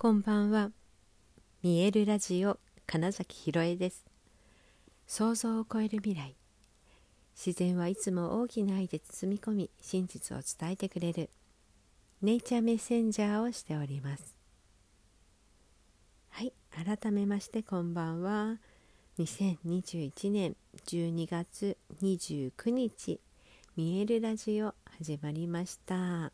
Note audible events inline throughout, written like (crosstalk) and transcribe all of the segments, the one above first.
こんばんは。見えるラジオ金崎ひろえです。想像を超える未来。自然はいつも大きな愛で包み込み、真実を伝えてくれる。ネイチャーメッセンジャーをしております。はい、改めましてこんばんは。2021年12月29日、見えるラジオ始まりました。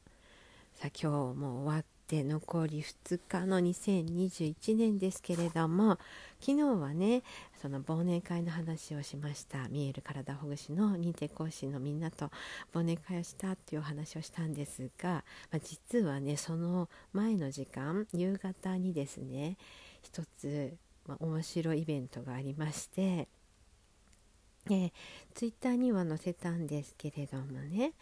さあ今日も終わって残り2日の2021年ですけれども昨日はねその忘年会の話をしました。見える体ほぐしの認定講師のみんなと忘年会をしたっていうお話をしたんですが、まあ、実はねその前の時間夕方にですね一つ、まあ、面白いイベントがありましてえツイッターには載せたんですけれどもね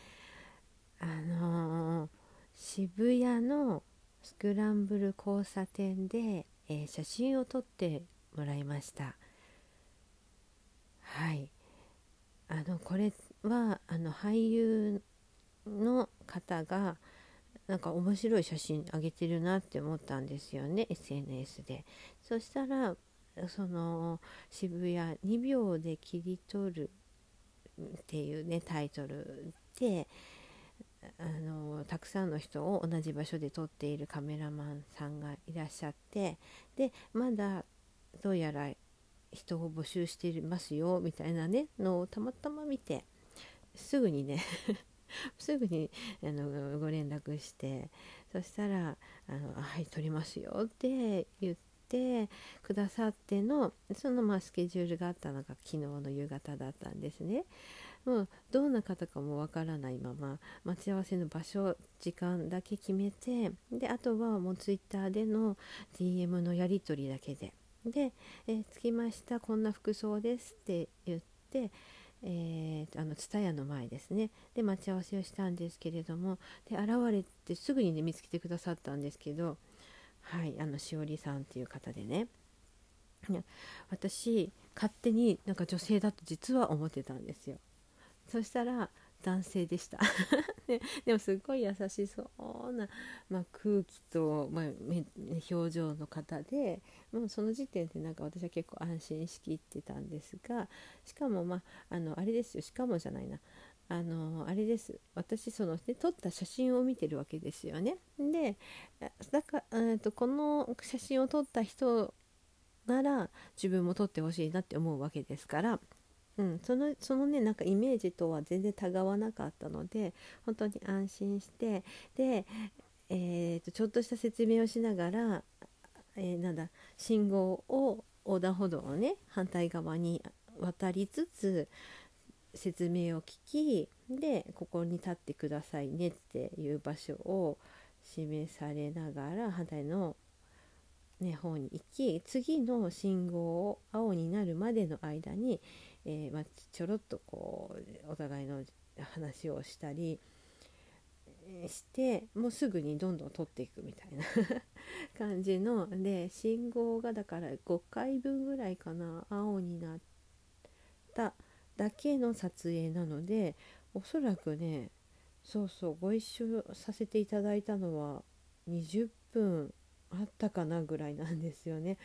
あのー、渋谷のスクランブル交差点で、えー、写真を撮ってもらいました。はい。あのこれはあの俳優の方がなんか面白い写真あげてるなって思ったんですよね SNS で。そしたらその渋谷2秒で切り取るっていうねタイトルであのたくさんの人を同じ場所で撮っているカメラマンさんがいらっしゃってでまだどうやら人を募集していますよみたいなねのをたまたま見てすぐにね (laughs) すぐにあのご連絡してそしたら「あのはい撮りますよ」って言ってくださってのそのまあスケジュールがあったのが昨日の夕方だったんですね。もうどんな方かもわからないまま待ち合わせの場所時間だけ決めてであとはもう twitter での DM のやり取りだけで。で、え着きましたこんな服装ですって言ってえー、あの蔦屋の前ですね。で待ち合わせをしたんですけれどもで現れてすぐに、ね、見つけてくださったんですけどはいあのしおりさんっていう方でね。私勝手になんか女性だと実は思ってたんですよ。そしたら男性でした。(laughs) ででもすっごい優しそうな、まあ、空気と、まあ、表情の方でもうその時点でなんか私は結構安心しきってたんですがしかも、まあ、あのあれですよ。しかもじゃないな。あのあれです。私その、ね、撮った写真を見てるわけですよね。でだから、えー、とこの写真を撮った人なら自分も撮ってほしいなって思うわけですから。うん、そのそのねなんかイメージとは全然たがわなかったので本当に安心してで、えーと、ちょっとした説明をしながら、えー、なんだ信号を横断歩道をね反対側に渡りつつ説明を聞きでここに立ってくださいねっていう場所を示されながら反対の、ね、方に行き次の信号を青になるまでの間にえー、まあ、ちょろっとこうお互いの話をしたりしてもうすぐにどんどん取っていくみたいな (laughs) 感じので信号がだから5回分ぐらいかな青になっただけの撮影なのでおそらくねそうそうご一緒させていただいたのは20分あったかなぐらいなんですよね。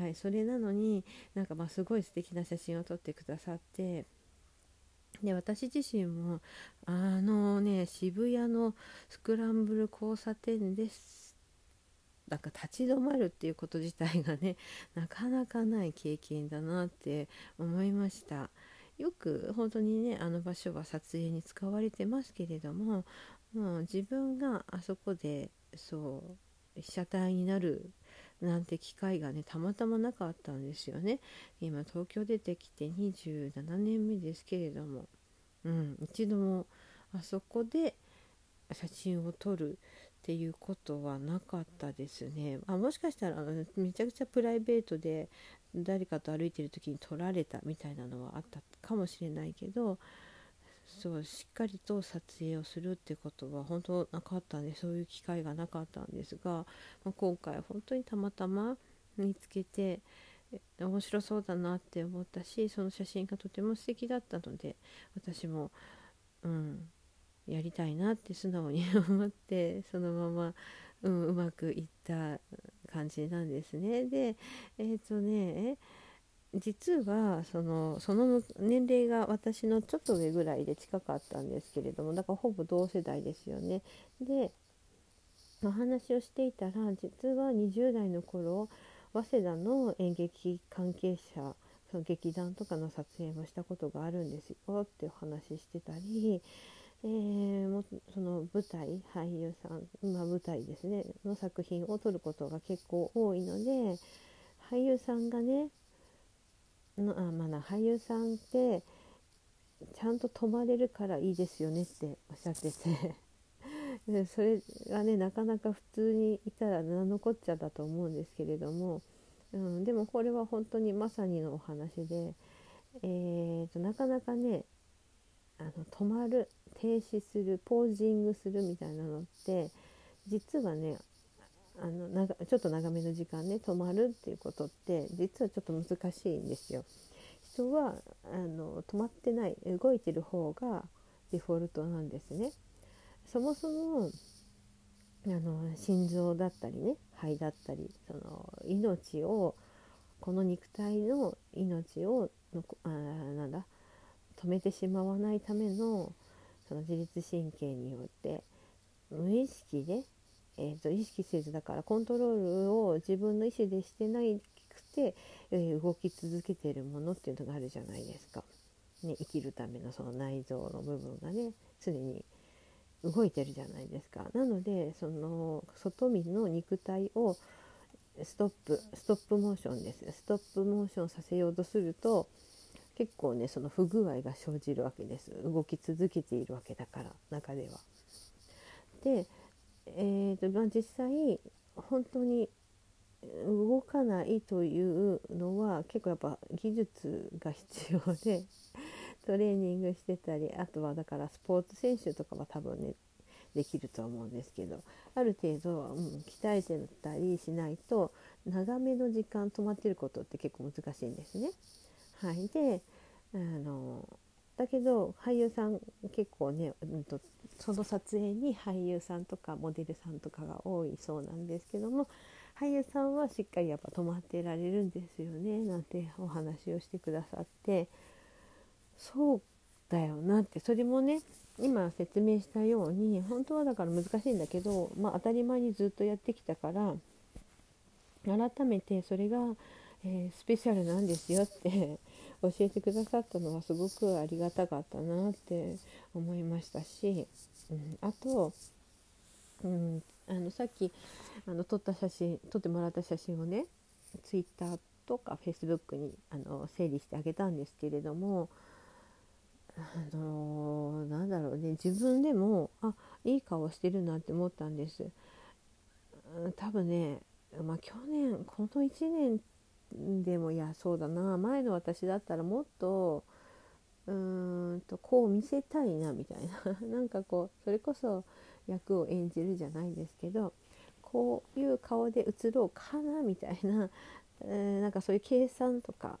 はい、それなのになんかまあすごい素敵な写真を撮ってくださってで私自身もあのね渋谷のスクランブル交差点です。なんか立ち止まるっていうこと自体がね (laughs) なかなかない経験だなって思いました。よく本当にねあの場所は撮影に使われてますけれどももう自分があそこでそう被写体になるなんて機会がねたまたまなかったんですよね。今東京出てきて27年目ですけれども、うん、一度もあそこで写真を撮るっていうことはなかったですね。あもしかしたらめちゃくちゃプライベートで誰かと歩いてる時に撮られたみたいなのはあったかもしれないけどそうしっかりと撮影をするってことは本当なかったんでそういう機会がなかったんですが、まあ、今回本当にたまたま見つけて面白そうだなって思ったしその写真がとても素敵だったので私も、うん、やりたいなって素直に思ってそのまま、うん、うまくいった感じなんですね。でえっ、ー、とね実はそのその年齢が私のちょっと上ぐらいで近かったんですけれどもだからほぼ同世代ですよね。でお話をしていたら実は20代の頃早稲田の演劇関係者その劇団とかの撮影もしたことがあるんですよってお話ししてたり、えー、もその舞台俳優さん、ま、舞台ですねの作品を撮ることが結構多いので俳優さんがねのあまあ俳優さんってちゃんと泊まれるからいいですよねっておっしゃってて。(laughs) それがねなかなか普通にいたら何のこっちゃだと思うんですけれども、うん、でもこれは本当にまさにのお話で、えーと、なかなかねあの止まる停止するポージングするみたいなのって実はねあの長ちょっと長めの時間ね止まるっていうことって実はちょっと難しいんですよ。人はあの止まってない動いてる方がデフォルトなんですね。そもそもあの心臓だったりね肺だったりその命をこの肉体の命をのあなんだ止めてしまわないためのその自律神経によって無意識で、えーと、意識せずだからコントロールを自分の意思でしてないくて、えー、動き続けてるものっていうのがあるじゃないですか。ね、生きるためのその内臓の部分がね常に動いてるじゃないですか。なのでその外見の肉体をストップストップモーションですストップモーションさせようとすると結構ねその不具合が生じるわけです動き続けているわけだから中では。で、えーとまあ、実際本当に動かないというのは結構やっぱ技術が必要で (laughs) トレーニングしてたりあとはだからスポーツ選手とかは多分ねできると思うんですけどある程度、うん、鍛えてたりしないと長めの時間止まってることって結構難しいんですね。はい、であのだけど俳優さん結構ね、うんと、その撮影に俳優さんとかモデルさんとかが多いそうなんですけども俳優さんはしっかりやっぱ止まってられるんですよねなんてお話をしてくださって。そうだよなって。それもね今説明したように本当はだから難しいんだけど、まあ、当たり前にずっとやってきたから改めてそれが、えー、スペシャルなんですよって教えてくださったのはすごくありがたかったなって思いましたし、うん、あと、うん、あのさっきあの撮った写真撮ってもらった写真をねツイッターとかフェイスブックにあの整理してあげたんですけれどもあのー、なんだろうね自分でもあいい顔してるなって思ったんです。多分ね、まあ、去年この1年でもいやそうだな。前の私だったらもっとうーんとこう見せたいなみたいな。(laughs) なんかこうそれこそ役を演じるじゃないですけどこういう顔で映ろうかなみたいな、(laughs) えー、なんかそういう計算とか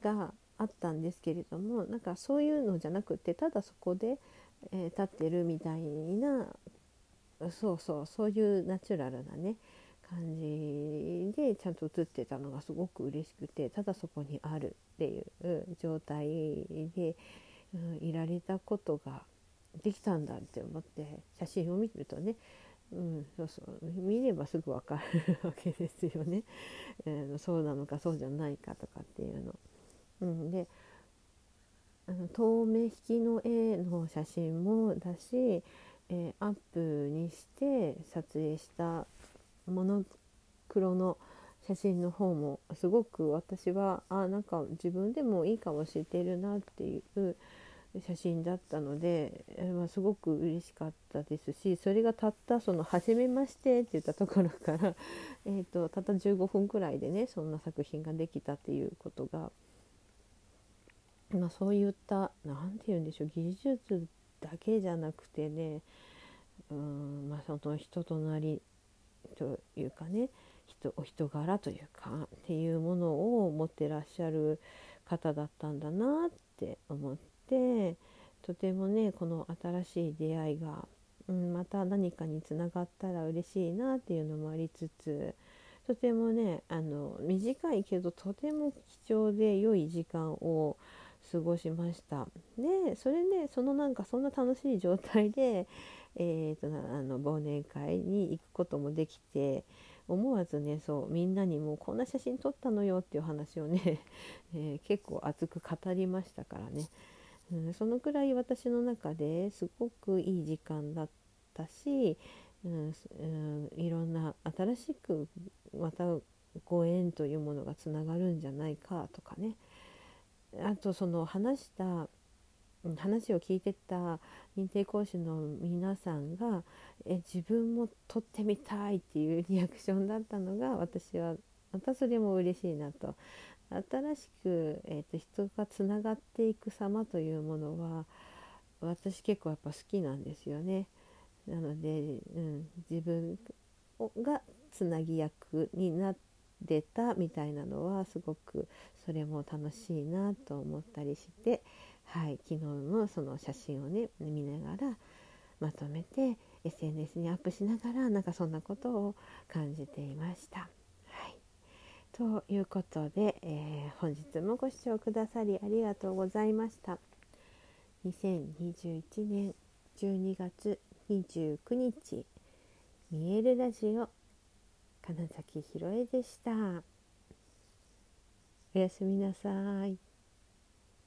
があったんですけれどもなんかそういうのじゃなくてただそこで、えー、立ってるみたいな。そうそうそういうナチュラルなね感じでちゃんと映ってたのがすごく嬉しくてただそこにあるっていう状態で、うん、いられたことができたんだって思って写真を見るとね、うん、そうそう見ればすぐ分かるわけですよね、えー、そうなのかそうじゃないかとかっていうの。うん、であの遠目引きの絵の写真もだし、えー、アップにして撮影したモノクロの写真の方もすごく私はあなんか自分でもいい顔してるなっていう写真だったので、まあ、すごく嬉しかったですしそれがたったその「はじめまして」って言ったところから (laughs) えとたった15分くらいでねそんな作品ができたっていうことがまあ、そういった何て言うんでしょう技術だけじゃなくてねうん、まあ、その人となりというかね人お人柄というかっていうものを持ってらっしゃる方だったんだなって思ってとてもねこの新しい出会いが、うん、また何かにつながったら嬉しいなっていうのもありつつとてもねあの短いけどとても貴重で良い時間を過ごしました。でそれでそのなんかそんな楽しい状態で、えーと、あの忘年会に行くこともできて思わずねそうみんなにもこんな写真撮ったのよっていう話をね、(laughs) えー、結構熱く語りましたからね、うん、そのくらい私の中ですごくいい時間だったし、うん、うん、いろんな新しくまたご縁というものがつながるんじゃないかとかね。あとその話した話を聞いてた認定講師の皆さんがえ自分も撮ってみたいっていうリアクションだったのが私はまたそれも嬉しいなと新しく、えーと、人がつながっていく様というものは私結構やっぱ好きなんですよね。なので、うん、自分がつなぎ役になれたみたいなのはすごくそれも楽しいなと思ったりして、はい、昨日のその写真をね見ながらまとめて SNS にアップしながらなんかそんなことを感じていました。はい、ということで、えー、本日もご視聴くださりありがとうございました。2021年12月29日見えるラジオ金崎ひろえでした。おやすみなさい。